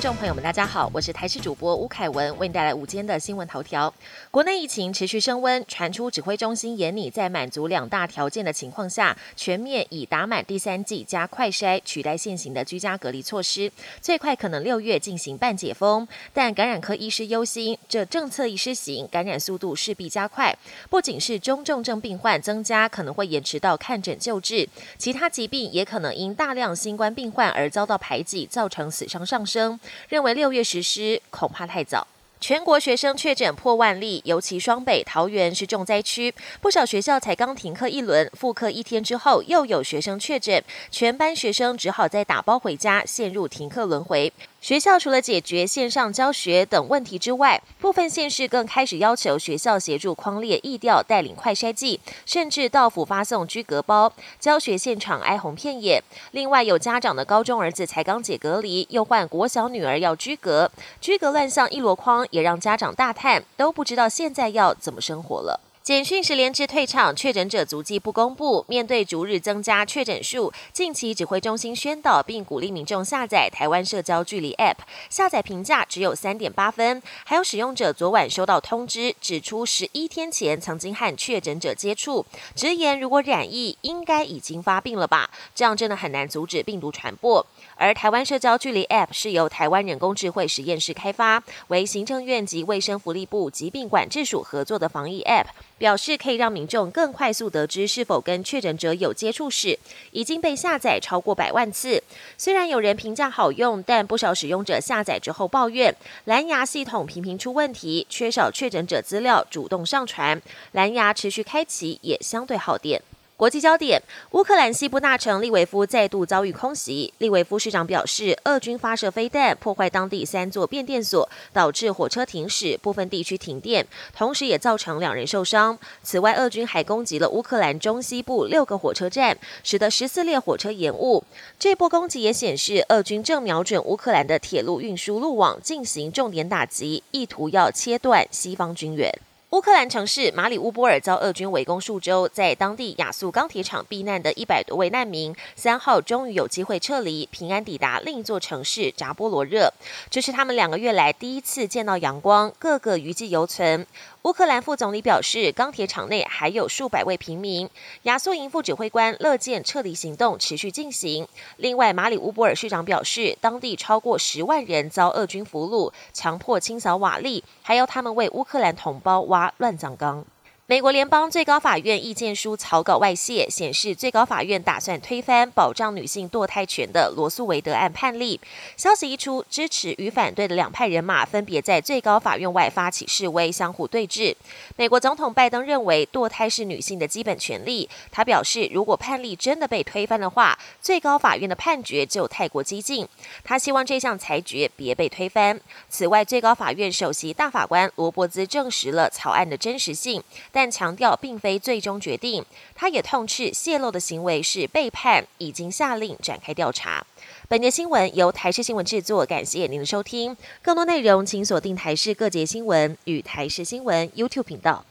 听众朋友们，大家好，我是台视主播吴凯文，为您带来午间的新闻头条。国内疫情持续升温，传出指挥中心严拟在满足两大条件的情况下，全面以打满第三剂加快筛取代现行的居家隔离措施，最快可能六月进行半解封。但感染科医师忧心，这政策一施行，感染速度势必加快，不仅是中重症病患增加，可能会延迟到看诊救治，其他疾病也可能因大量新冠病患而遭到排挤，造成死伤上升。认为六月实施恐怕太早。全国学生确诊破万例，尤其双北、桃园是重灾区，不少学校才刚停课一轮，复课一天之后又有学生确诊，全班学生只好再打包回家，陷入停课轮回。学校除了解决线上教学等问题之外，部分县市更开始要求学校协助框列疫调、带领快筛剂，甚至到府发送居隔包。教学现场哀鸿遍野。另外，有家长的高中儿子才刚解隔离，又换国小女儿要居隔，居隔乱象一箩筐，也让家长大叹，都不知道现在要怎么生活了。简讯十连制退场，确诊者足迹不公布。面对逐日增加确诊数，近期指挥中心宣导并鼓励民众下载台湾社交距离 App，下载评价只有三点八分。还有使用者昨晚收到通知，指出十一天前曾经和确诊者接触，直言如果染疫，应该已经发病了吧？这样真的很难阻止病毒传播。而台湾社交距离 App 是由台湾人工智慧实验室开发，为行政院及卫生福利部疾病管制署合作的防疫 App。表示可以让民众更快速得知是否跟确诊者有接触史，已经被下载超过百万次。虽然有人评价好用，但不少使用者下载之后抱怨蓝牙系统频频出问题，缺少确诊者资料主动上传，蓝牙持续开启也相对耗电。国际焦点：乌克兰西部大城利维夫再度遭遇空袭。利维夫市长表示，俄军发射飞弹破坏当地三座变电所，导致火车停驶，部分地区停电，同时也造成两人受伤。此外，俄军还攻击了乌克兰中西部六个火车站，使得十四列火车延误。这波攻击也显示，俄军正瞄准乌克兰的铁路运输路网进行重点打击，意图要切断西方军援。乌克兰城市马里乌波尔遭俄军围攻数周，在当地亚速钢铁厂避难的一百多位难民，三号终于有机会撤离，平安抵达另一座城市扎波罗热。这是他们两个月来第一次见到阳光，个个余悸犹存。乌克兰副总理表示，钢铁厂内还有数百位平民。亚速营副指挥官乐见撤离行动持续进行。另外，马里乌波尔市长表示，当地超过十万人遭俄军俘虏，强迫清扫瓦砾，还要他们为乌克兰同胞挖乱葬岗。美国联邦最高法院意见书草稿外泄，显示最高法院打算推翻保障女性堕胎权的罗素韦德案判例。消息一出，支持与反对的两派人马分别在最高法院外发起示威，相互对峙。美国总统拜登认为堕胎是女性的基本权利。他表示，如果判例真的被推翻的话，最高法院的判决就太过激进。他希望这项裁决别被推翻。此外，最高法院首席大法官罗伯兹证实了草案的真实性，但。但强调并非最终决定，他也痛斥泄露的行为是背叛，已经下令展开调查。本节新闻由台视新闻制作，感谢您的收听。更多内容请锁定台视各节新闻与台视新闻 YouTube 频道。